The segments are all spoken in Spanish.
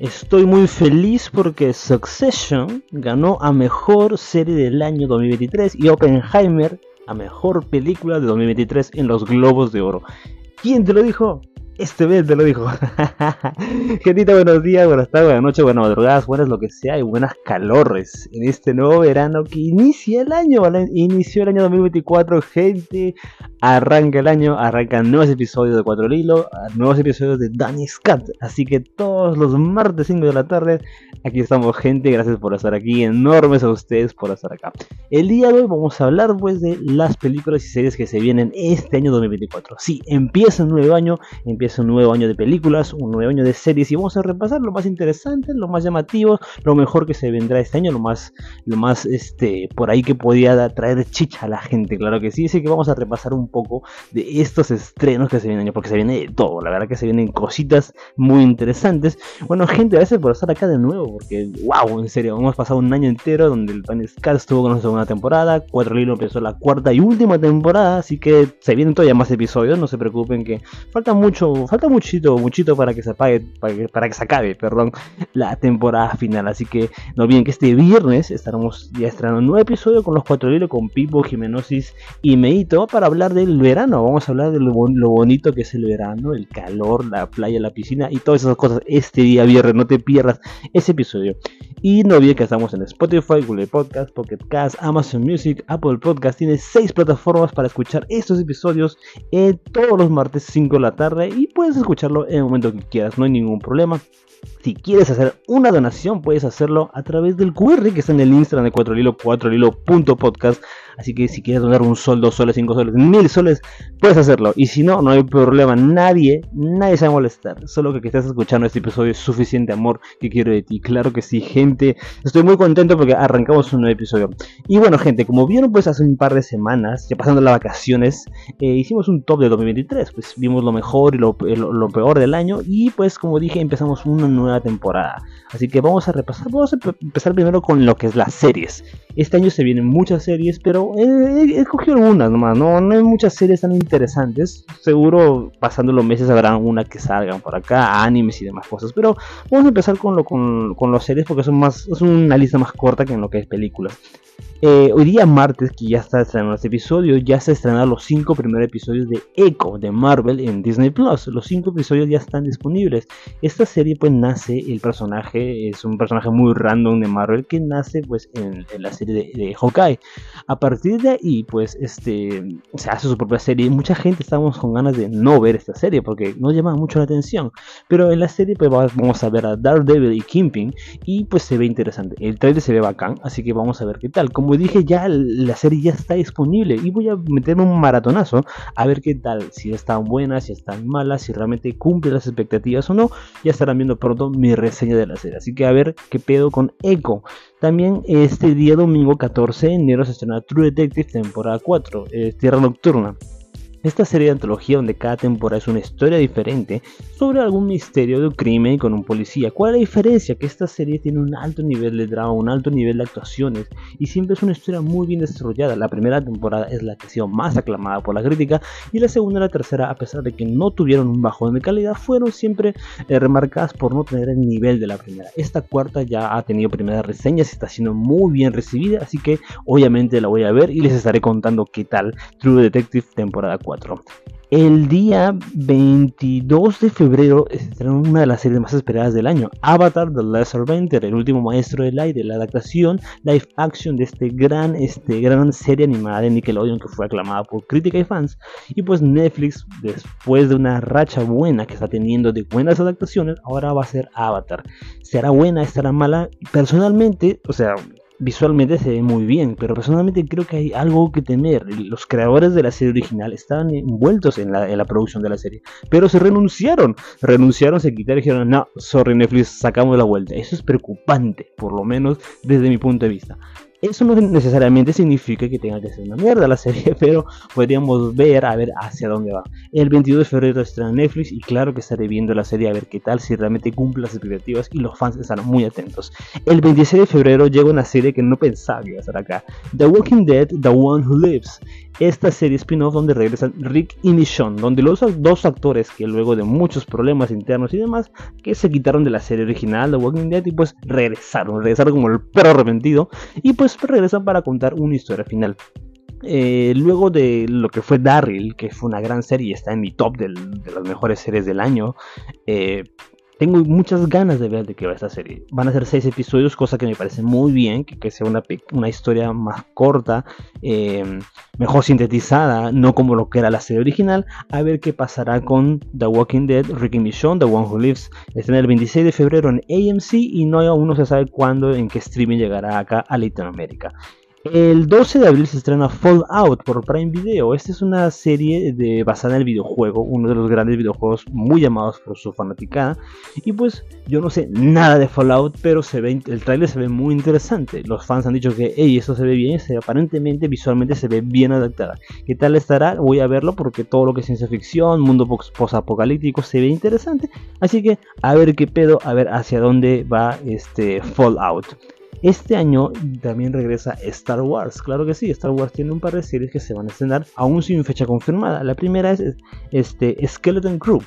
Estoy muy feliz porque Succession ganó a mejor serie del año 2023 y Oppenheimer a mejor película de 2023 en los Globos de Oro. ¿Quién te lo dijo? Este vez te lo dijo. Gentita, buenos días, buenas tardes, buenas noches, buenas madrugadas, buenas lo que sea y buenas calores en este nuevo verano que inicia el año. Inició el año 2024, gente. Arranca el año, arrancan nuevos episodios de Cuatro Lilo, nuevos episodios de Danny Scott. Así que todos los martes 5 de la tarde, aquí estamos, gente. Gracias por estar aquí, enormes a ustedes por estar acá. El día de hoy vamos a hablar, pues, de las películas y series que se vienen este año 2024. Sí, empieza un nuevo año, empieza un nuevo año de películas, un nuevo año de series y vamos a repasar lo más interesante, lo más llamativo, lo mejor que se vendrá este año, lo más, lo más este, por ahí que podía traer chicha a la gente, claro que sí, así que vamos a repasar un poco de estos estrenos que se vienen, porque se viene de todo, la verdad que se vienen cositas muy interesantes. Bueno, gente, veces por estar acá de nuevo, porque wow, en serio, hemos pasado un año entero donde el Pan estuvo con la segunda temporada, Cuatro Lilo empezó la cuarta y última temporada, así que se vienen todavía más episodios, no se preocupen que falta mucho falta muchito, muchito para que se apague, para que, para que se acabe, perdón, la temporada final. Así que no olviden que este viernes estaremos ya estrenando un nuevo episodio con los cuatro libros con Pipo, Jimenosis y Meito para hablar del verano. Vamos a hablar de lo, bonito que es el verano, el calor, la playa, la piscina y todas esas cosas este día viernes. No te pierdas ese episodio. Y no olviden que estamos en Spotify, Google Podcast, Pocket Cast, Amazon Music, Apple Podcast. Tiene seis plataformas para escuchar estos episodios eh, todos los martes 5 de la tarde y puedes escucharlo en el momento que quieras, no hay ningún problema. Si quieres hacer una donación, puedes hacerlo a través del QR que está en el Instagram de 4 lilo 4 lilo.podcast. Así que si quieres donar un sol, dos soles, cinco soles, mil soles, puedes hacerlo. Y si no, no hay problema. Nadie, nadie se va a molestar. Solo que que estás escuchando este episodio es suficiente amor que quiero de ti. Claro que sí, gente. Estoy muy contento porque arrancamos un nuevo episodio. Y bueno, gente, como vieron, pues hace un par de semanas, ya pasando las vacaciones, eh, hicimos un top de 2023. Pues vimos lo mejor y lo, lo peor del año. Y pues, como dije, empezamos una nueva temporada. Así que vamos a repasar. Vamos a empezar primero con lo que es las series. Este año se vienen muchas series, pero he, escogido algunas nomás, ¿no? no hay muchas series tan interesantes. Seguro pasando los meses habrá una que salgan por acá, animes y demás cosas. Pero vamos a empezar con, lo, con, con las series porque son más, es una lista más corta que en lo que es películas. Eh, hoy día martes, que ya está estrenando este episodio, ya se estrenaron los 5 primeros episodios de Echo de Marvel en Disney Plus. Los 5 episodios ya están disponibles. Esta serie pues nace, el personaje es un personaje muy random de Marvel que nace pues en, la serie de, de, Hawkeye. A partir de ahí pues este se hace su propia serie. Mucha gente estábamos con ganas de no ver esta serie porque no llama mucho la atención. Pero en la serie pues vamos a ver a Daredevil y Kingpin y pues se ve interesante. El trailer se ve bacán, así que vamos a ver qué tal como dije, ya la serie ya está disponible y voy a meterme un maratonazo a ver qué tal, si están buenas, si están malas, si realmente cumple las expectativas o no. Ya estarán viendo pronto mi reseña de la serie. Así que a ver qué pedo con Echo. También este día domingo 14 de enero se estrena True Detective temporada 4, eh, Tierra Nocturna. Esta serie de antología donde cada temporada es una historia diferente sobre algún misterio de un crimen con un policía. ¿Cuál es la diferencia? Que esta serie tiene un alto nivel de drama, un alto nivel de actuaciones y siempre es una historia muy bien desarrollada. La primera temporada es la que ha sido más aclamada por la crítica y la segunda y la tercera, a pesar de que no tuvieron un bajón de calidad, fueron siempre eh, remarcadas por no tener el nivel de la primera. Esta cuarta ya ha tenido primeras reseñas y está siendo muy bien recibida, así que obviamente la voy a ver y les estaré contando qué tal True Detective temporada 4. El día 22 de febrero estrenó una de las series más esperadas del año, Avatar The Last Airbender, el último maestro del aire, la adaptación live action de este gran, este gran serie animada de Nickelodeon que fue aclamada por crítica y fans. Y pues Netflix, después de una racha buena que está teniendo de buenas adaptaciones, ahora va a ser Avatar. ¿Será buena? ¿Estará mala? Personalmente, o sea, visualmente se ve muy bien, pero personalmente creo que hay algo que temer. Los creadores de la serie original estaban envueltos en la, producción de la serie, pero se renunciaron, renunciaron, se quitaron y dijeron, no, sorry Netflix, sacamos la vuelta. Eso es preocupante, por lo menos desde mi punto de vista. Eso no necesariamente significa que tenga que ser una mierda la serie, pero podríamos ver a ver hacia dónde va. El 22 de febrero estrena Netflix y claro que estaré viendo la serie a ver qué tal, si realmente cumple las expectativas y los fans estarán muy atentos. El 26 de febrero llega una serie que no pensaba que iba a estar acá. The Walking Dead, The One Who Lives. Esta serie spin-off donde regresan Rick y Michonne, donde los dos actores que luego de muchos problemas internos y demás, que se quitaron de la serie original The Walking Dead y pues regresaron, regresaron como el perro arrepentido y pues regresan para contar una historia final. Eh, luego de lo que fue Daryl, que fue una gran serie, está en mi top de las mejores series del año. Eh, tengo muchas ganas de ver de qué va esta serie. Van a ser seis episodios, cosa que me parece muy bien, que, sea una, historia más corta, eh, mejor sintetizada, no como lo que era la serie original. A ver qué pasará con The Walking Dead, Ricky Michonne, The One Who Lives. Está en el 26 de febrero en AMC y no aún no se sabe cuándo, en qué streaming llegará acá a Latinoamérica. El 12 de abril se estrena Fallout por Prime Video. Esta es una serie basada en el videojuego, uno de los grandes videojuegos muy llamados por su fanaticada. Y pues yo no sé nada de Fallout, pero se ve, el trailer se ve muy interesante. Los fans han dicho que, hey, esto se ve bien, aparentemente visualmente se ve bien adaptada. ¿Qué tal estará? Voy a verlo porque todo lo que es ciencia ficción, mundo post-apocalíptico se ve interesante. Así que a ver qué pedo, a ver hacia dónde va este Fallout. Este año también regresa Star Wars. Claro que sí, Star Wars tiene un par de series que se van a estrenar aún sin fecha confirmada. La primera es este, Skeleton Crew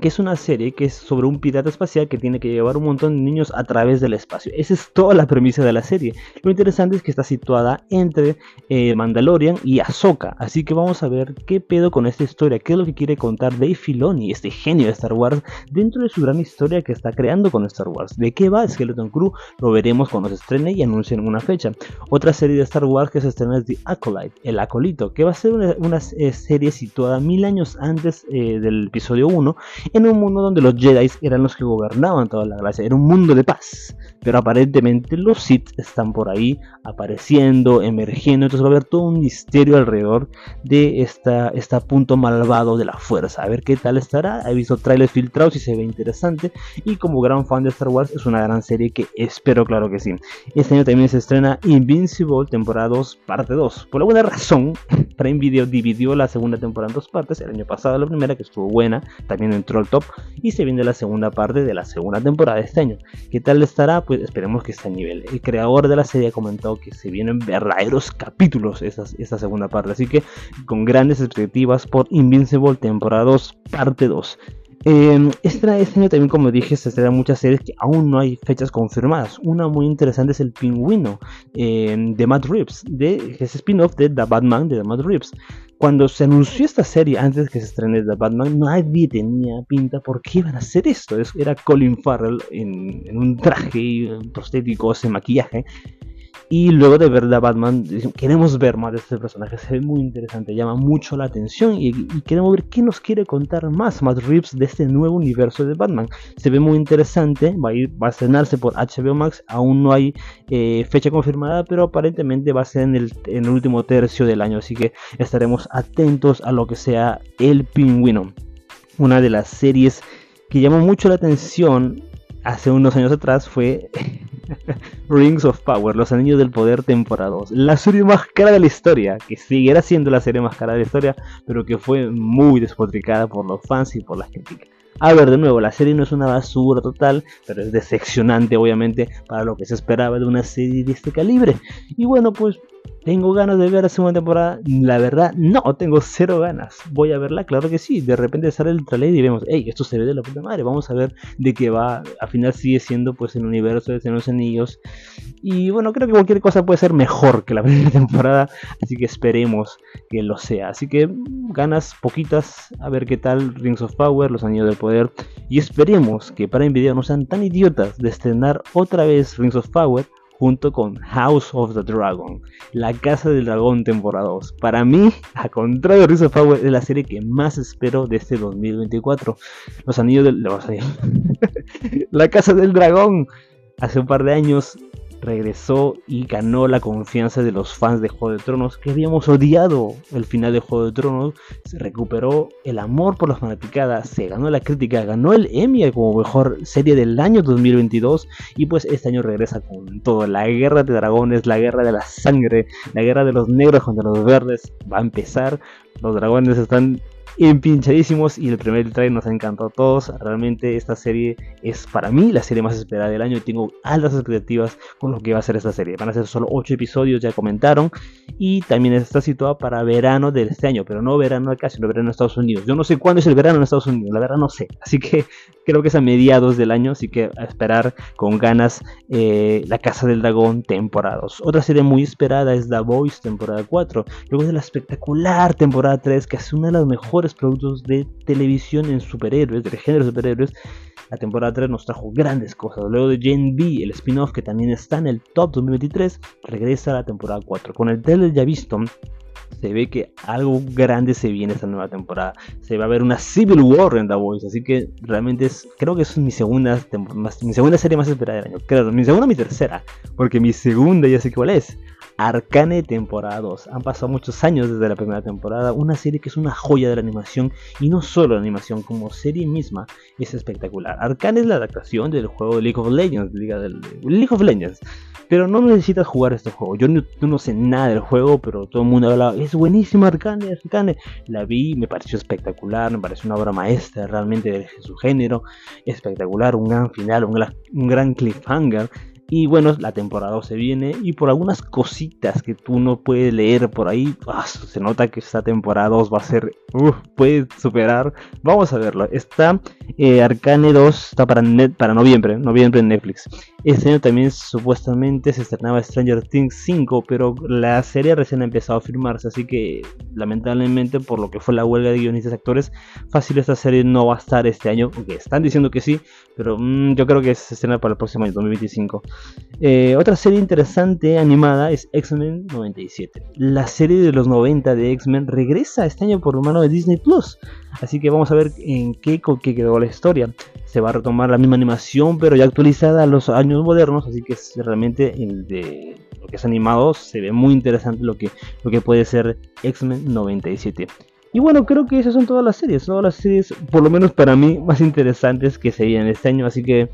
que es una serie que es sobre un pirata espacial que tiene que llevar un montón de niños a través del espacio. Esa es toda la premisa de la serie. Lo interesante es que está situada entre eh, Mandalorian y Ahsoka, así que vamos a ver qué pedo con esta historia, qué es lo que quiere contar Dave Filoni, este genio de Star Wars, dentro de su gran historia que está creando con Star Wars. ¿De qué va Skeleton Crew? Lo veremos cuando se estrene y anuncien una fecha. Otra serie de Star Wars que se estrena es The Acolyte, el acolito, que va a ser una, eh, serie situada mil años antes eh, del episodio 1 en un mundo donde los Jedi eran los que gobernaban toda la galaxia, era un mundo de paz. Pero aparentemente los Sith están por ahí apareciendo, emergiendo, entonces va a haber todo un misterio alrededor de esta, este punto malvado de la fuerza. A ver qué tal estará. He visto trailers filtrados y se ve interesante. Y como gran fan de Star Wars, es una gran serie que espero, claro que sí. Este año también se estrena Invincible, temporada 2, parte 2. Por alguna razón, Prime Video dividió la segunda temporada en dos partes. El año pasado la primera, que estuvo buena, también entró al top. Y se viene la segunda parte de la segunda temporada de este año. ¿Qué tal estará? Pues esperemos que esté a nivel. El creador de la serie ha comentado que se vienen verdaderos capítulos esta, esta segunda parte. Así que con grandes expectativas por Invincible temporada 2, parte 2. Eh, este, año también, como dije, se estrenan muchas series que aún no hay fechas confirmadas. Una muy interesante es El Pingüino em, de Matt Reeves, de, ese spin-off de The Batman de The Matt Reeves. Cuando se anunció esta serie antes que se estrene The Batman, nadie tenía pinta por qué iban a hacer esto. Era Colin Farrell en, un traje prostético, ese maquillaje. Y luego de ver a Batman, queremos ver más de este personaje, se ve muy interesante, llama mucho la atención y, queremos ver qué nos quiere contar más Matt Reeves de este nuevo universo de Batman. Se ve muy interesante, va a, ir, va a estrenarse por HBO Max, aún no hay eh, fecha confirmada, pero aparentemente va a ser en el, en el último tercio del año, así que estaremos atentos a lo que sea El Pingüino. Una de las series que llamó mucho la atención hace unos años atrás fue Rings of Power, Los Anillos del Poder temporada 2. La serie más cara de la historia, que siguiera siendo la serie más cara de la historia, pero que fue muy despotricada por los fans y por las críticas. A ver, de nuevo, la serie no es una basura total, pero es decepcionante obviamente para lo que se esperaba de una serie de este calibre. Y bueno, pues ¿Tengo ganas de ver la segunda temporada? La verdad, no, tengo cero ganas. ¿Voy a verla? Claro que sí. De repente sale el trailer y vemos, hey, esto se ve de la puta madre. Vamos a ver de qué va. Al final sigue siendo pues el universo de los Anillos. Y bueno, creo que cualquier cosa puede ser mejor que la primera temporada. Así que esperemos que lo sea. Así que ganas poquitas. A ver qué tal Rings of Power, Los Anillos del Poder. Y esperemos que para Video no sean tan idiotas de estrenar otra vez Rings of Power junto con House of the Dragon, La Casa del Dragón temporada 2. Para mí, a contrario de Rise of Power, es la serie que más espero de este 2024. Los Anillos del... la Casa del Dragón. Hace un par de años regresó y ganó la confianza de los fans de Juego de Tronos que habíamos odiado el final de Juego de Tronos. Se recuperó el amor por las fanaticadas, se ganó la crítica, ganó el Emmy como mejor serie del año 2022 y pues este año regresa con todo. La guerra de dragones, la guerra de la sangre, la guerra de los negros contra los verdes va a empezar. Los dragones están empinchadísimos y el primer trailer nos ha encantado a todos. Realmente esta serie es para mí la serie más esperada del año tengo altas expectativas con lo que va a ser esta serie. Van a ser solo 8 episodios, ya comentaron, y también está situada para verano de este año, pero no verano acá, sino verano en Estados Unidos. Yo no sé cuándo es el verano en Estados Unidos, la verdad no sé. Así que creo que es a mediados del año, así que a esperar con ganas eh, La Casa del Dragón temporada 2. Otra serie muy esperada es The Voice temporada 4, luego de la espectacular temporada 3 que es una de las mejores productos de televisión en superhéroes, del género de superhéroes. La temporada 3 nos trajo grandes cosas. Luego de Jane B, el spin-off que también está en el top 2023, regresa a la temporada 4. Con el trailer ya visto, se ve que algo grande se viene esta nueva temporada. Se va a ver una Civil War en The Voice, así que realmente es, creo que es mi segunda, mi segunda serie más esperada del año. Claro, mi segunda, mi tercera, porque mi segunda ya sé cuál es. Arcane temporada 2. Han pasado muchos años desde la primera temporada, una serie que es una joya de la animación y no solo la animación, como serie misma es espectacular. Arcane es la adaptación del juego de League of Legends, Liga del, League of Legends. Pero no necesitas jugar este juego. Yo no, sé nada del juego, pero todo el mundo ha hablado, es buenísimo Arcane, Arcane. La vi, me pareció espectacular, me pareció una obra maestra realmente de su género. Espectacular, un gran final, un gran cliffhanger y bueno, la temporada se viene y por algunas cositas que tú no puedes leer por ahí, ah, se nota que esta temporada 2 va a ser, puede superar. Vamos a verlo. Está eh, Arcane 2, está para, net, para noviembre, noviembre en Netflix. Este año también supuestamente se estrenaba Stranger Things 5, pero la serie recién ha empezado a firmarse, así que lamentablemente por lo que fue la huelga de guionistas y actores, fácil esta serie no va a estar este año, aunque están diciendo que sí, pero mm, yo creo que se estrena para el próximo año, 2025. Eh, otra serie interesante animada es X-Men 97. La serie de los 90 de X-Men regresa este año por mano de Disney Plus. Así que vamos a ver en qué, qué quedó la historia. Se va a retomar la misma animación, pero ya actualizada a los años modernos. Así que realmente de lo que es animado se ve muy interesante lo que, lo que puede ser X-Men 97. Y bueno, creo que esas son todas las series, todas las series, por lo menos para mí, más interesantes que se vienen este año. Así que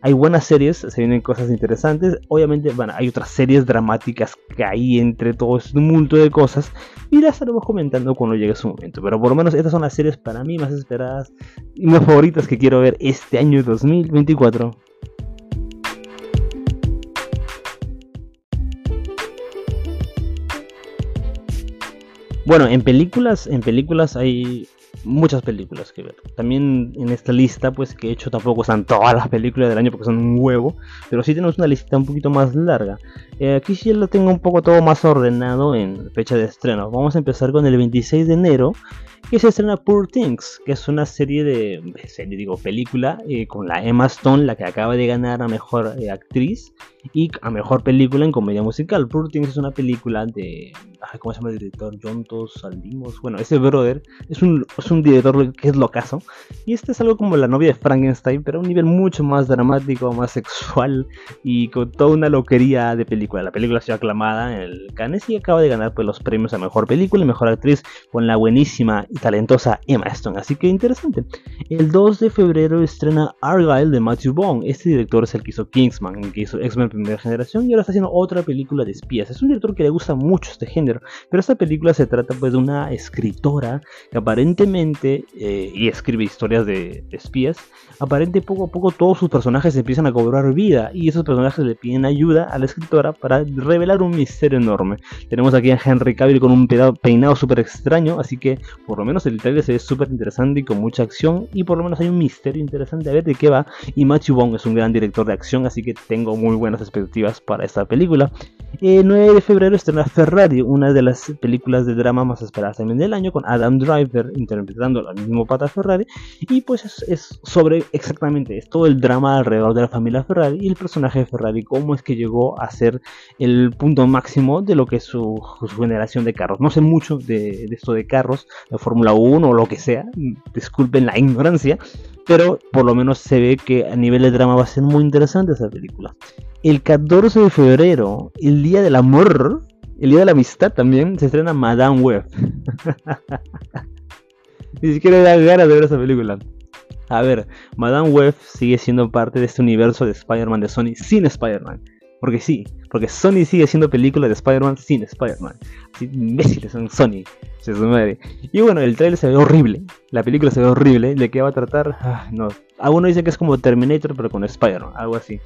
hay buenas series, se vienen cosas interesantes. Obviamente, bueno, hay otras series dramáticas que hay entre todo este mundo de cosas. Y las estaremos comentando cuando llegue su momento. Pero por lo menos estas son las series para mí más esperadas y más favoritas que quiero ver este año 2024. Bueno, en películas, en películas hay muchas películas que ver. También en esta lista, pues que he hecho tampoco están todas las películas del año porque son un huevo, pero sí tenemos una lista un poquito más larga. Eh, aquí sí lo tengo un poco todo más ordenado en fecha de estreno. Vamos a empezar con el 26 de enero que se estrena Poor Things, que es una serie de, serie, digo, película eh, con la Emma Stone, la que acaba de ganar a mejor eh, actriz y a mejor película en comedia musical. Poor Things es una película de, ¿cómo se llama el director? Jontos Saldimos. Bueno, ese brother es un, es un director que es locazo y este es algo como la novia de Frankenstein, pero a un nivel mucho más dramático, más sexual y con toda una loquería de película. La película ha sido aclamada en el Cannes y acaba de ganar pues, los premios a mejor película y mejor actriz con la buenísima y talentosa Emma Stone. Así que interesante. El 2 de febrero estrena Argyle de Matthew Vaughn. Este director es el que hizo Kingsman, que hizo X-Men Primera Generación y ahora está haciendo otra película de espías. Es un director que le gusta mucho este género, pero esta película se trata pues de una escritora que aparentemente, eh, y escribe historias de, espías, aparentemente poco a poco todos sus personajes empiezan a cobrar vida y esos personajes le piden ayuda a la escritora para revelar un misterio enorme. Tenemos aquí a Henry Cavill con un peinado súper extraño, así que por lo menos el trailer se ve súper interesante y con mucha acción y por lo menos hay un misterio interesante a ver de qué va y Matthew Bong es un gran director de acción así que tengo muy buenas expectativas para esta película. El 9 de febrero estrena Ferrari, una de las películas de drama más esperadas también del año con Adam Driver interpretando al mismo pata Ferrari y pues es, sobre exactamente es todo el drama alrededor de la familia Ferrari y el personaje de Ferrari cómo es que llegó a ser el punto máximo de lo que es su, generación de carros. No sé mucho de, de esto de carros, de Fórmula 1 o lo que sea, disculpen la ignorancia, pero por lo menos se ve que a nivel de drama va a ser muy interesante esa película. El 14 de febrero, el Día del Amor, el Día de la Amistad también, se estrena Madame Web. Ni siquiera da ganas de ver esa película. A ver, Madame Web sigue siendo parte de este universo de Spider-Man de Sony sin Spider-Man. Porque sí, porque Sony sigue haciendo películas de Spider-Man sin Spider-Man. Así imbéciles son Sony, se madre. Y bueno, el trailer se ve horrible. La película se ve horrible. ¿De qué va a tratar? Ah, no. Algunos dicen que es como Terminator, pero con Spider-Man, algo así.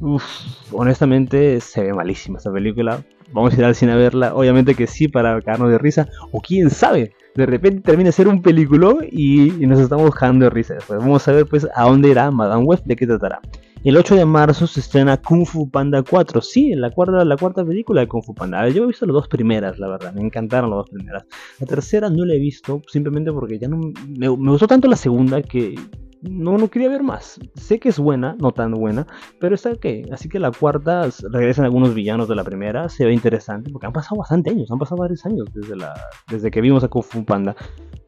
Uf, honestamente se ve malísima esta película. Vamos a ir al cine a verla. Obviamente que sí, para cagarnos de risa. O quién sabe, de repente termina de ser un película y, nos estamos buscando de risa. Después vamos a ver pues a dónde irá Madame Web, de qué tratará. El 8 de marzo se estrena Kung Fu Panda 4. Sí, la cuarta, la cuarta película de Kung Fu Panda. Yo he visto las dos primeras, la verdad. Me encantaron las dos primeras. La tercera no la he visto, simplemente porque ya no. Me, me gustó tanto la segunda que no, no quería ver más. Sé que es buena, no tan buena, pero está que. Así que la cuarta regresan algunos villanos de la primera. Se ve interesante porque han pasado bastante años, han pasado varios años desde, la, desde que vimos a Kung Fu Panda.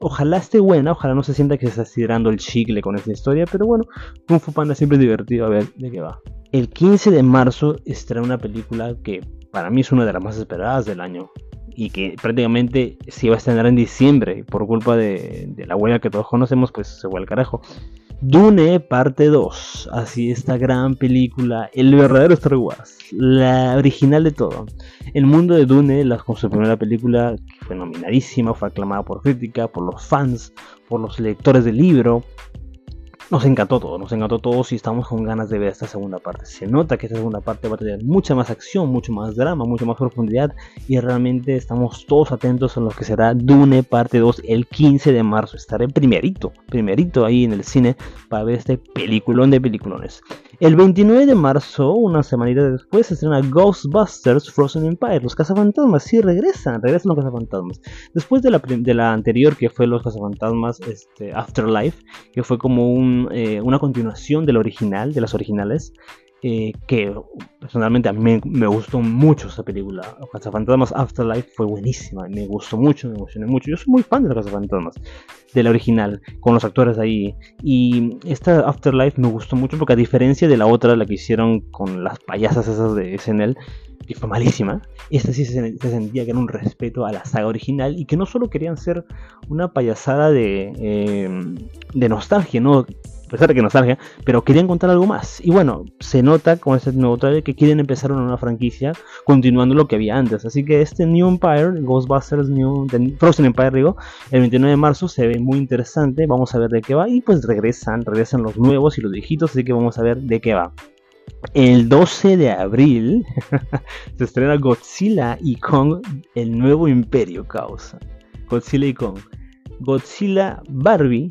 Ojalá esté buena, ojalá no se sienta que se está estirando el chicle con esta historia, pero bueno, Kung Fu Panda siempre es divertido a ver de qué va. El 15 de marzo estrena una película que para mí es una de las más esperadas del año y que prácticamente se iba a estrenar en diciembre por culpa de, la huella que todos conocemos, pues se fue al carajo. Dune parte 2, así esta gran película, el verdadero Star Wars, la original de todo. El mundo de Dune, la, con su primera película, que fue nominadísima, fue aclamada por crítica, por los fans, por los lectores del libro, nos encantó todo, nos encantó todo y estamos con ganas de ver esta segunda parte. Se nota que esta segunda parte va a tener mucha más acción, mucho más drama, mucha más profundidad y realmente estamos todos atentos a lo que será Dune parte 2 el 15 de marzo. Estaré primerito, primerito ahí en el cine para ver este peliculón de peliculones. El 29 de marzo, una semanita después, se estrena Ghostbusters Frozen Empire. Los cazafantasmas, sí, regresan, regresan los cazafantasmas. Después de la, de la anterior, que fue Los cazafantasmas este, Afterlife, que fue como un, eh, una continuación del original, de las originales, eh, que personalmente a mí me, gustó mucho esa película. Casa Fantasmas Afterlife fue buenísima, me gustó mucho, me emocioné mucho. Yo soy muy fan de la Casa Fantasmas, de la original, con los actores ahí. Y esta Afterlife me gustó mucho porque a diferencia de la otra, la que hicieron con las payasas esas de SNL, que fue malísima, esta sí se, sentía que era un respeto a la saga original y que no solo querían ser una payasada de, eh, de nostalgia, ¿no? A pesar de que nostalgia, pero querían contar algo más. Y bueno, se nota con este nuevo trailer que quieren empezar una nueva franquicia continuando lo que había antes. Así que este New Empire, Ghostbusters New Frozen Empire, digo, el 29 de marzo se ve muy interesante. Vamos a ver de qué va. Y pues regresan, regresan los nuevos y los viejitos, así que vamos a ver de qué va. El 12 de abril se estrena Godzilla y Kong, el nuevo imperio causa. Godzilla y Kong. Godzilla Barbie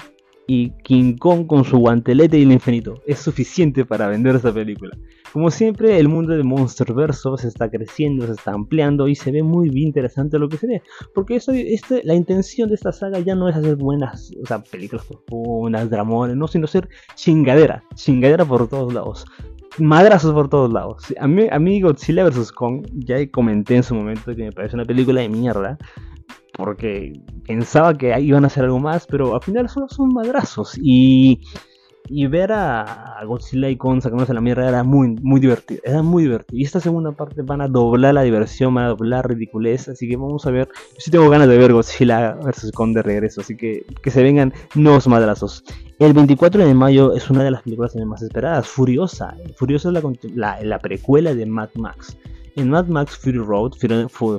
y King Kong con su guantelete y el infinito. Es suficiente para vender esa película. Como siempre, el mundo de Monsterverso se está creciendo, se está ampliando y se ve muy interesante lo que se ve. Porque eso, este, la intención de esta saga ya no es hacer buenas o sea, películas profundas, dramones, no, sino ser chingadera, chingadera por todos lados. Madrazos por todos lados. A mí, a mí Godzilla vs. Kong, ya comenté en su momento que me parece una película de mierda porque pensaba que iban a hacer algo más, pero al final solo son madrazos. Y, y ver a, Godzilla y Kong sacándose la mierda era muy, muy divertido. Era muy divertido. Y esta segunda parte van a doblar la diversión, van a doblar ridiculez. Así que vamos a ver. Yo sí tengo ganas de ver Godzilla vs. Kong de regreso. Así que que se vengan nuevos madrazos. El 24 de mayo es una de las películas más esperadas. Furiosa. Furiosa es la, la precuela de Mad Max. En Mad Max Fury Road,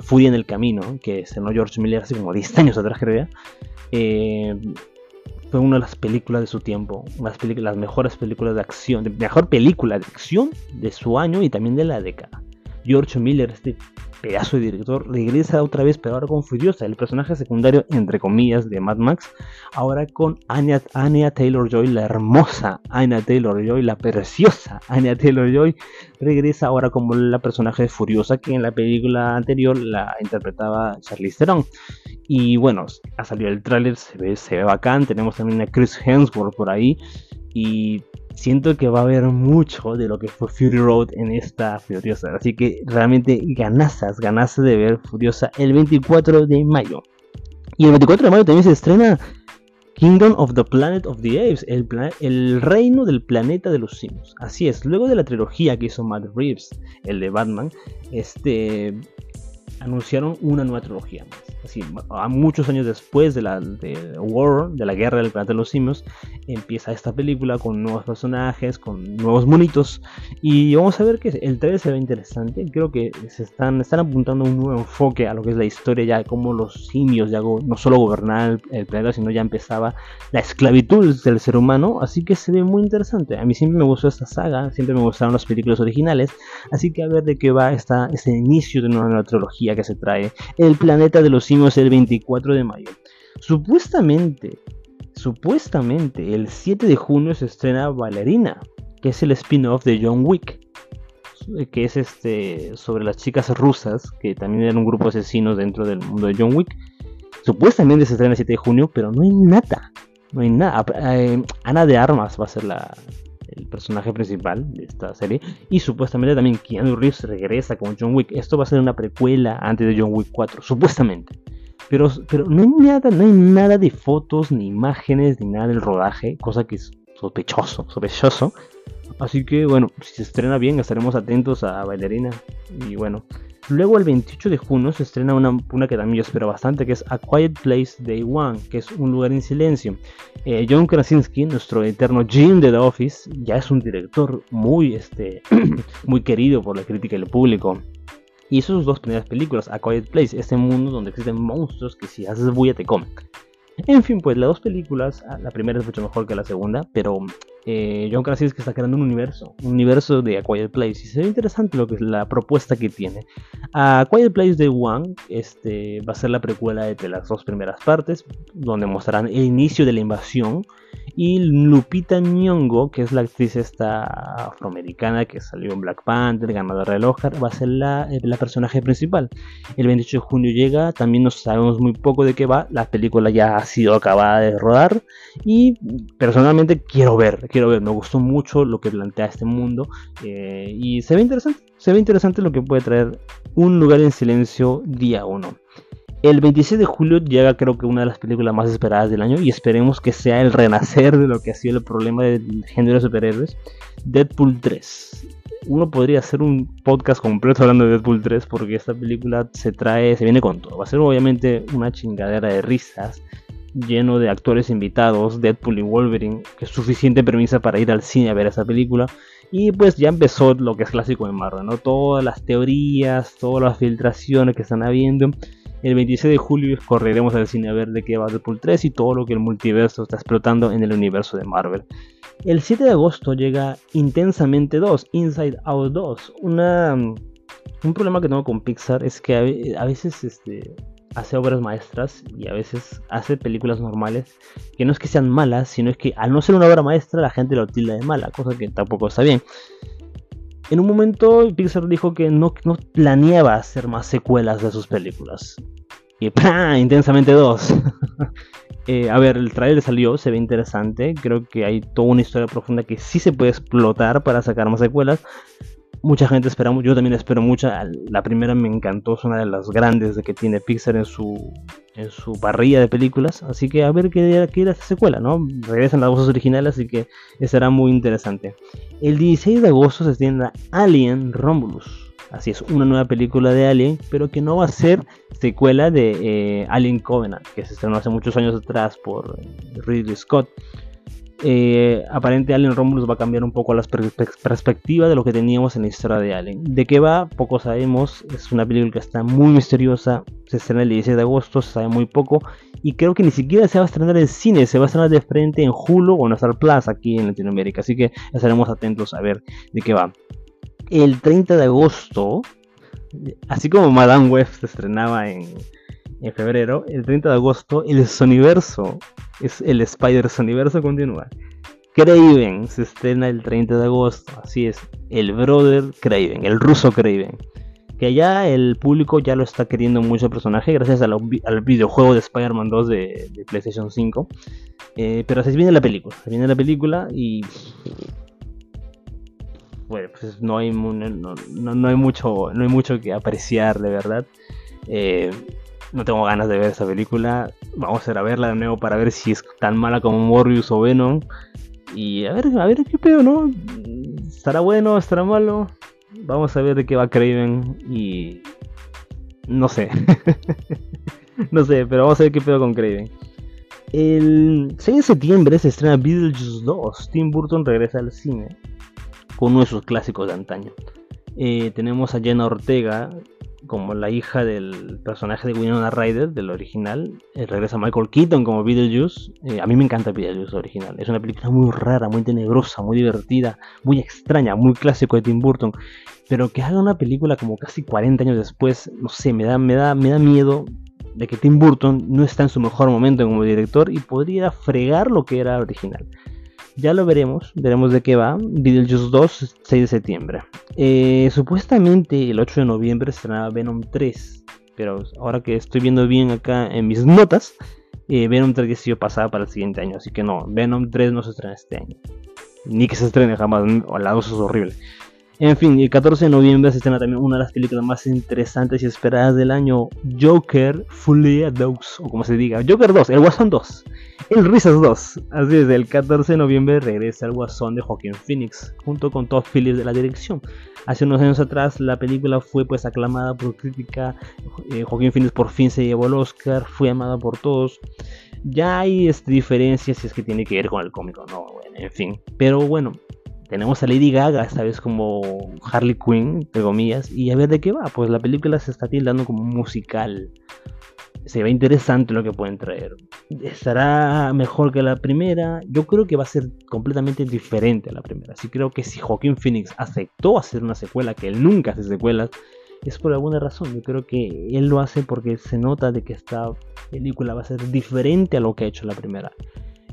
Fury, en el Camino, que estrenó George Miller hace como 10 años atrás, creo, eh, fue una de las películas de su tiempo, las, las mejores películas de acción, mejor película de acción de su año y también de la década. George Miller, este pedazo de director, regresa otra vez, pero ahora con Furiosa, el personaje secundario, entre comillas, de Mad Max, ahora con Anya, Anya Taylor Joy, la hermosa Anya Taylor Joy, la preciosa Anya Taylor Joy, regresa ahora como la personaje Furiosa que en la película anterior la interpretaba Charlize Theron. Y bueno, ha salido el tráiler, se ve, se ve bacán, tenemos también a Chris Hemsworth por ahí. Y siento que va a haber mucho de lo que fue Fury Road en esta Furiosa. Así que realmente ganazas, ganazas de ver Furiosa el 24 de mayo. Y el 24 de mayo también se estrena Kingdom of the Planet of the Apes, el, el, reino del planeta de los simios. Así es, luego de la trilogía que hizo Matt Reeves, el de Batman, este anunciaron una nueva trilogía. Así, a muchos años después de la de War, de la guerra del planeta de los simios, empieza esta película con nuevos personajes, con nuevos monitos. Y vamos a ver que el trailer se ve interesante. Creo que se están, están apuntando un nuevo enfoque a lo que es la historia ya, de cómo los simios ya no solo gobernaban el, planeta, sino ya empezaba la esclavitud del ser humano. Así que se ve muy interesante. A mí siempre me gustó esta saga, siempre me gustaron las películas originales. Así que a ver de qué va esta, este inicio de una nueva trilogía que se trae. El planeta de los el 24 de mayo. Supuestamente Supuestamente el 7 de junio se estrena Ballerina, que es el spin-off de John Wick, que es este sobre las chicas rusas, que también eran un grupo de asesinos dentro del mundo de John Wick. Supuestamente se estrena el 7 de junio, pero no hay nada. No hay nada. Eh, Ana de Armas va a ser la, el personaje principal de esta serie. Y supuestamente también Keanu Reeves regresa con John Wick. Esto va a ser una precuela antes de John Wick 4, supuestamente. Pero, pero no hay nada, no hay nada de fotos, ni imágenes, ni nada del rodaje, cosa que es sospechoso, sospechoso. Así que bueno, si se estrena bien, estaremos atentos a Bailarina. Y bueno, luego el 28 de junio se estrena una, una que también yo espero bastante, que es A Quiet Place Day One, que es un lugar en silencio. Eh, John Krasinski, nuestro eterno Jim de The Office, ya es un director muy, este, muy querido por la crítica y el público. Y sus dos primeras películas, A Quiet Place, este mundo donde existen monstruos que si haces bulla te comen. En fin, pues las dos películas, ah, la primera es mucho mejor que la segunda, pero eh, John Krasinski está creando un universo, un universo de A Quiet Place, y se ve interesante lo que es la propuesta que tiene. A Quiet Place de One este, va a ser la precuela de las dos primeras partes, donde mostrarán el inicio de la invasión y Lupita Nyong'o, que es la actriz esta afroamericana que salió en Black Panther, ganadora del Oscar, va a ser la, eh, la, personaje principal. El 28 de junio llega, también no sabemos muy poco de qué va, la película ya ha sido acabada de rodar y personalmente quiero ver, quiero ver, me gustó mucho lo que plantea este mundo eh, y se ve interesante, se ve interesante lo que puede traer un lugar en silencio día 1. El 26 de julio llega creo que una de las películas más esperadas del año y esperemos que sea el renacer de lo que ha sido el problema del género de superhéroes, Deadpool 3. Uno podría hacer un podcast completo hablando de Deadpool 3 porque esta película se trae, se viene con todo. Va a ser obviamente una chingadera de risas, lleno de actores invitados, Deadpool y Wolverine, que es suficiente premisa para ir al cine a ver esa película. Y pues ya empezó lo que es clásico en Marvel, ¿no? Todas las teorías, todas las filtraciones que están habiendo. El 26 de julio correremos al cine a ver de qué va Deadpool 3 y todo lo que el multiverso está explotando en el universo de Marvel. El 7 de agosto llega Intensamente 2, Inside Out 2. Una, un problema que tengo con Pixar es que a, veces este, hace obras maestras y a veces hace películas normales que no es que sean malas, sino es que al no ser una obra maestra la gente lo tilda de mala, cosa que tampoco está bien. En un momento Pixar dijo que no, no planeaba hacer más secuelas de sus películas. Y ¡pam! Intensamente dos. Eh, a ver, el trailer salió, se ve interesante. Creo que hay toda una historia profunda que sí se puede explotar para sacar más secuelas mucha gente espera, yo también espero mucha. La primera me encantó, es una de las grandes de que tiene Pixar en su, en su parrilla de películas. Así que a ver qué, qué era esta secuela, ¿no? Regresan las voces originales, así que será muy interesante. El 16 de agosto se estrena Alien Romulus. Así es, una nueva película de Alien, pero que no va a ser secuela de eh, Alien Covenant, que se estrenó hace muchos años atrás por eh, Ridley Scott eh, aparente Alien Romulus va a cambiar un poco la perspectiva de lo que teníamos en la historia de Alien. ¿De qué va? Poco sabemos. Es una película que está muy misteriosa. Se estrena el 16 de agosto, se sabe muy poco. Y creo que ni siquiera se va a estrenar en cine, se va a estrenar de frente en Hulu o en Star Plus aquí en Latinoamérica. Así que estaremos atentos a ver de qué va. El 30 de agosto, así como Madame Web se estrenaba en, en febrero, el 30 de agosto, el Soniverso, es el Spider Soniverso continúa. Craven se estrena el 30 de agosto, así es, el brother Craven, el ruso Craven. Que ya el público ya lo está queriendo mucho el personaje gracias al videojuego de Spider-Man 2 de, PlayStation 5. Eh, pero así viene la película, se viene la película y bueno, pues no hay, no, hay mucho no hay mucho que apreciar de verdad. Eh, no tengo ganas de ver esa película. Vamos a ir a verla de nuevo para ver si es tan mala como Morbius o Venom. Y a ver, a ver qué pedo, ¿no? ¿Estará bueno? ¿Estará malo? Vamos a ver de qué va Craven y... No sé. no sé, pero vamos a ver qué pedo con Craven. El 6 de septiembre se estrena Beetlejuice 2. Tim Burton regresa al cine con uno de sus clásicos de antaño. Eh, tenemos a Jenna Ortega como la hija del personaje de Winona Ryder, del original. Eh, regresa Michael Keaton como Beetlejuice. Eh, a mí me encanta Beetlejuice original. Es una película muy rara, muy tenebrosa, muy divertida, muy extraña, muy clásico de Tim Burton. Pero que haga una película como casi 40 años después, no sé, me da, me da, me da miedo de que Tim Burton no está en su mejor momento como director y podría fregar lo que era original. Ya lo veremos, veremos de qué va. Beetlejuice 2, 6 de septiembre. Eh, supuestamente el 8 de noviembre será Venom 3. Pero ahora que estoy viendo bien acá en mis notas, eh, Venom 3 ha sido pasada para el siguiente año. Así que no, Venom 3 no se estrena este año. Ni que se estrene jamás, o la 2 es horrible. En fin, el 14 de noviembre se estrena también una de las películas más interesantes y esperadas del año, Joker Fully Dogs, o como se diga, Joker 2, el Guasón 2, el Risas 2. Así es, el 14 de noviembre regresa el Guasón de Joaquin Phoenix, junto con Todd Phillips de la dirección. Hace unos años atrás la película fue pues aclamada por crítica, eh, Joaquin Phoenix por fin se llevó el Oscar, fue amada por todos. Ya hay este, diferencias si es que tiene que ver con el cómico, no, bueno, en fin. Pero bueno, tenemos a Lady Gaga, esta vez como Harley Quinn, entre comillas, y a ver de qué va. Pues la película se está tildando como musical. Se ve interesante lo que pueden traer. Estará mejor que la primera. Yo creo que va a ser completamente diferente a la primera. Así creo que si Joaquín Phoenix aceptó hacer una secuela, que él nunca hace secuelas, es por alguna razón. Yo creo que él lo hace porque se nota de que esta película va a ser diferente a lo que ha hecho la primera.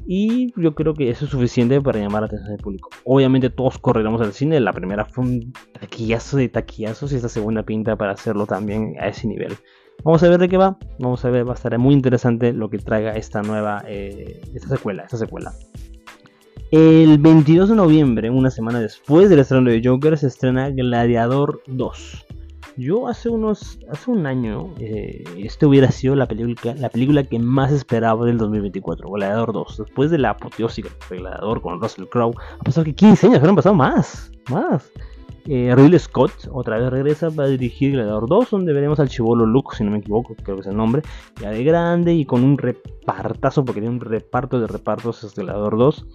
Y yo creo que eso es suficiente para llamar la atención del público. Obviamente todos correremos al cine. La primera fue un taquillazo de taquillazos y esta segunda pinta para hacerlo también a ese nivel. Vamos a ver de qué va. Vamos a ver, va a estar muy interesante lo que traiga esta nueva, eh, esta secuela, esta secuela. El 22 de noviembre, una semana después del estreno de Joker, se estrena Gladiador 2. Yo hace unos, hace un año, eh, este hubiera sido la película, la película que más esperaba del 2024, Gladiador 2. Después de la apoteósica de Gladiador con Russell Crowe, ha pasado que 15 años, han pasado más, más. Eh, Ridley Scott otra vez regresa para dirigir Gladiador 2, donde veremos al chivolo Luke, si no me equivoco, creo que es el nombre, ya de grande y con un repartazo, porque tiene un reparto de repartos este Gladiador 2.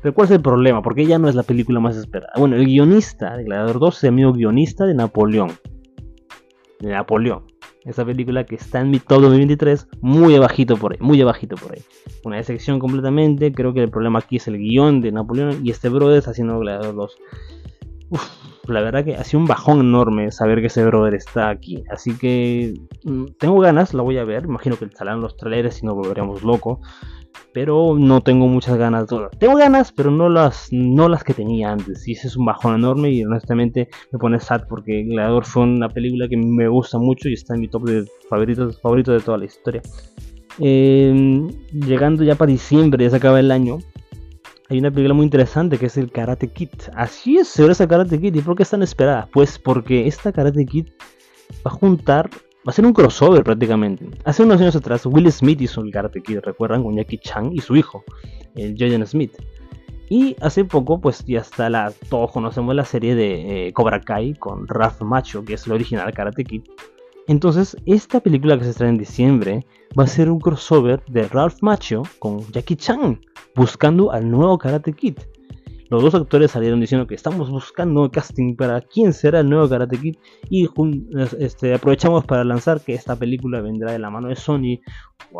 Pero ¿cuál es el problema? Porque ya no es la película más esperada. Bueno, el guionista de Gladiador 2 es el amigo guionista de Napoleón Napoleón. Esa película que está en mi top 2023, muy abajito por ahí, muy abajito por ahí. Una decepción completamente, creo que el problema aquí es el guion de Napoleón y este brother está haciendo 2. Uf, la verdad que ha sido un bajón enorme saber que ese brother está aquí. Así que mm, tengo ganas, la voy a ver. Imagino que saldrán los trailers y nos volveremos locos pero no tengo muchas ganas. Tengo ganas, pero no las, no las que tenía antes. Y ese es un bajón enorme y honestamente me pone sad porque Gladiador fue una película que me gusta mucho y está en mi top de favoritos, favoritos de toda la historia. Em, llegando ya para diciembre, ya se acaba el año. Hay una película muy interesante que es el Karate Kid. Así es, se esa Karate Kid. ¿Y por qué están esperada? Pues porque esta Karate Kid va a juntar Va a ser un crossover prácticamente. Hace unos años atrás, Will Smith hizo el Karate Kid, recuerdan, con Jackie Chan y su hijo, el Jaden Smith. Y hace poco, pues ya está la. Todos conocemos la serie de eh, Cobra Kai con Ralph Macho, que es el original Karate Kid. Entonces, esta película que se estrena en diciembre va a ser un crossover de Ralph Macho con Jackie Chan, buscando al nuevo Karate Kid. Los dos actores salieron diciendo que estamos buscando casting para quién será el nuevo Karate Kid y este, aprovechamos para lanzar que esta película vendrá de la mano de Sony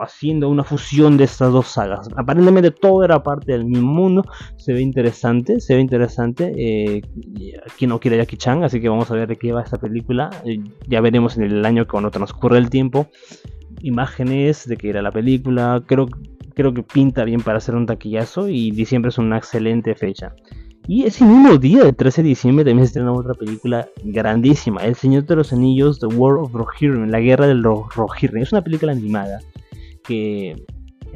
haciendo una fusión de estas dos sagas. Aparentemente todo era parte del mismo mundo, se ve interesante, se ve interesante. Eh, aquí no quiere Jackie Chan, así que vamos a ver de qué va esta película. Eh, ya veremos en el año cuando transcurre el tiempo imágenes de que era la película. Creo creo que pinta bien para hacer un taquillazo y diciembre es una excelente fecha. Y ese mismo día, el 13 de diciembre, también se estrena otra película grandísima, El Señor de los Anillos, The War of Rohirrim, La Guerra del Rohirrim. Es una película animada que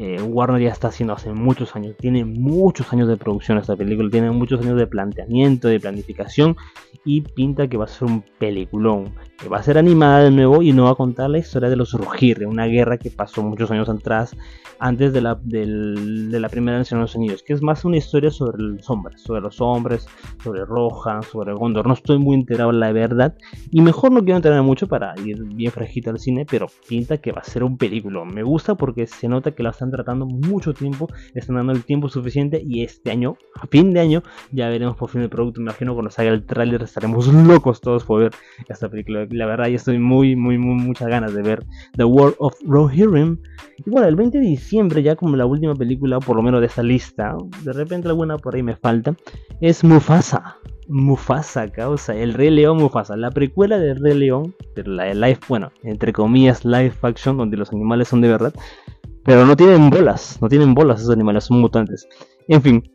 eh, Warner ya está haciendo hace muchos años. Tiene muchos años de producción esta película, tiene muchos años de planteamiento, de planificación y pinta que va a ser un peliculón. Que va a ser animada de nuevo y no va a contar la historia de los Rugir, una guerra que pasó muchos años atrás, antes de la, de la Primera Nación de los Unidos, que es más una historia sobre los hombres, sobre los hombres, sobre Rohan, sobre Gondor. No estoy muy enterado, la verdad, y mejor no quiero enterar mucho para ir bien fresquito al cine, pero pinta que va a ser un película. Me gusta porque se nota que la están tratando mucho tiempo, están dando el tiempo suficiente y este año, a fin de año, ya veremos por fin el producto. Me imagino cuando salga el tráiler estaremos locos todos por ver esta película. La verdad, ya estoy muy, muy, muy, muchas ganas de ver The World of Rohirrim. Y bueno, el 20 de diciembre, ya como la última película, por lo menos de esta lista, de repente alguna por ahí me falta, es Mufasa. Mufasa, causa, el Rey León Mufasa, la precuela del Rey León, pero la de live, bueno, entre comillas, live action, donde los animales son de verdad, pero no tienen bolas, no tienen bolas esos animales, son mutantes. En fin,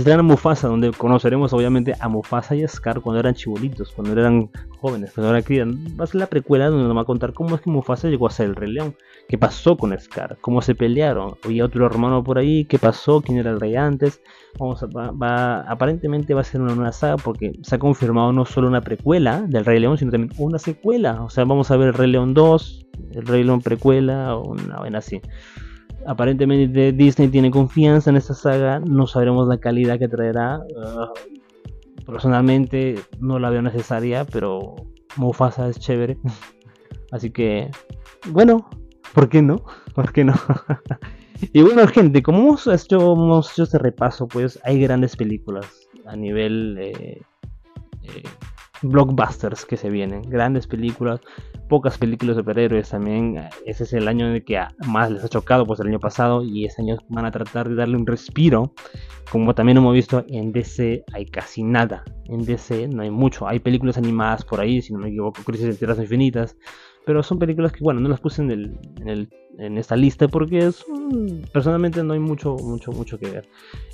se estrena Mufasa, donde conoceremos obviamente a Mufasa y a Scar cuando eran chibolitos, cuando eran jóvenes, cuando eran crías. Va a ser la precuela donde nos va a contar cómo es que Mufasa llegó a ser el Rey León, qué pasó con Scar, cómo se pelearon, había otro hermano por ahí, qué pasó, quién era el rey antes. Vamos a, va, aparentemente va a ser una nueva saga porque se ha confirmado no solo una precuela del Rey León, sino también una secuela. O sea, vamos a ver el Rey León 2, el Rey León precuela o una vaina así aparentemente Disney tiene confianza en esta saga, no sabremos la calidad que traerá. Ah, personalmente no la veo necesaria, pero Mufasa es chévere. Así que, bueno, ¿por qué no? ¿Por qué no? y bueno, gente, como hemos hecho, hemos hecho este repaso, pues hay grandes películas a nivel eh, eh, blockbusters que se vienen, grandes películas, pocas películas de superhéroes también. Ese es el año en el que más les ha chocado, pues el año pasado, y ese año van a tratar de darle un respiro. Como también hemos visto en DC hay casi nada, en DC no hay mucho, hay películas animadas por ahí, si no me equivoco, Crisis en Tierras Infinitas, pero son películas que bueno, no las puse en, el, en, esta lista porque es, personalmente no hay mucho, mucho, mucho que ver.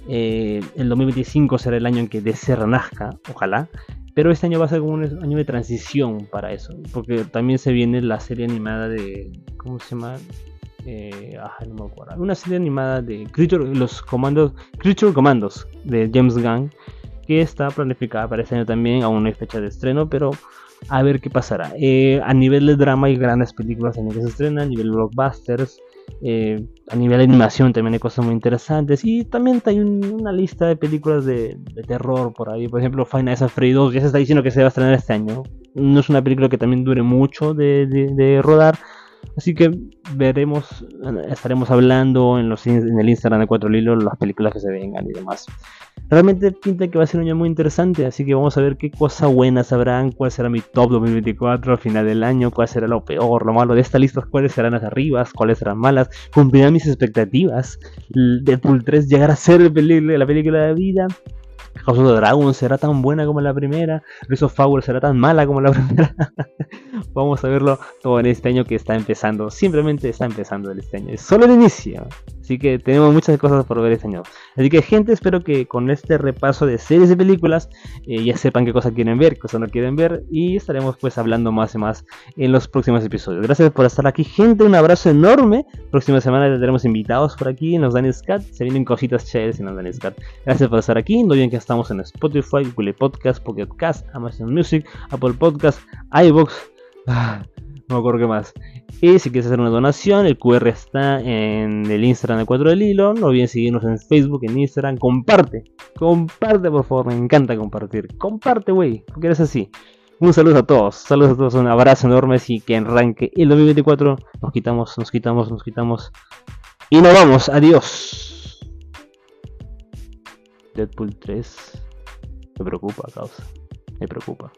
Eh, el 2025 será el año en que DC renazca, ojalá, pero este año va a ser como un año de transición para eso, porque también se viene la serie animada de, ¿cómo se llama? Eh, ah, no me acuerdo. Una serie animada de Creature, los comandos, Creature Commandos de James Gunn, que está planificada para este año también, aún no hay fecha de estreno, pero a ver qué pasará. Eh, a nivel de drama hay grandes películas en las que se estrenan, a nivel blockbusters, eh, a nivel de animación también hay cosas muy interesantes. Y también hay una lista de películas de, terror por ahí. Por ejemplo, Final Nights at 2 ya se está diciendo que se va a estrenar este año. No es una película que también dure mucho de, rodar. Así que veremos, estaremos hablando en, los, en el Instagram de Cuatro Lilos las películas que se vengan y demás. Realmente pinta que va a ser un año muy interesante, así que vamos a ver qué cosas buenas habrán, cuál será mi top 2024 al final del año, cuál será lo peor, lo malo de esta lista, cuáles serán las arribas, cuáles serán malas, cumplirán mis expectativas. Deadpool 3 llegará a ser la película de vida, House of the Dragon será tan buena como la primera, Rise of Power será tan mala como la primera. Vamos a verlo todo en este año que está empezando. Simplemente está empezando el este año. Es solo el inicio. Así que tenemos muchas cosas por ver este año. Así que gente, espero que con este repaso de series y películas eh, ya sepan qué cosas quieren ver, qué cosas no quieren ver. Y estaremos pues hablando más y más en los próximos episodios. Gracias por estar aquí, gente. Un abrazo enorme. Próxima semana tendremos invitados por aquí en los Danny Scat. Se vienen cositas chéveres en los Danny Scat. Gracias por estar aquí. No olviden que estamos en Spotify, Google Podcast, Pocket Cast, Amazon Music, Apple Podcast, iVoox. Ah, no me acuerdo qué más. Y si quieres hacer una donación, el QR está en el Instagram de 4 del Hilo. No olviden seguirnos en Facebook, en Instagram. Comparte, comparte por favor, me encanta compartir. Comparte, güey, porque eres así. Un saludo a todos, saludos a todos, un abrazo enorme. Así que arranque el 2024. Nos quitamos, nos quitamos, nos quitamos. Y nos vamos, adiós. Deadpool 3 me preocupa, causa. Me preocupa.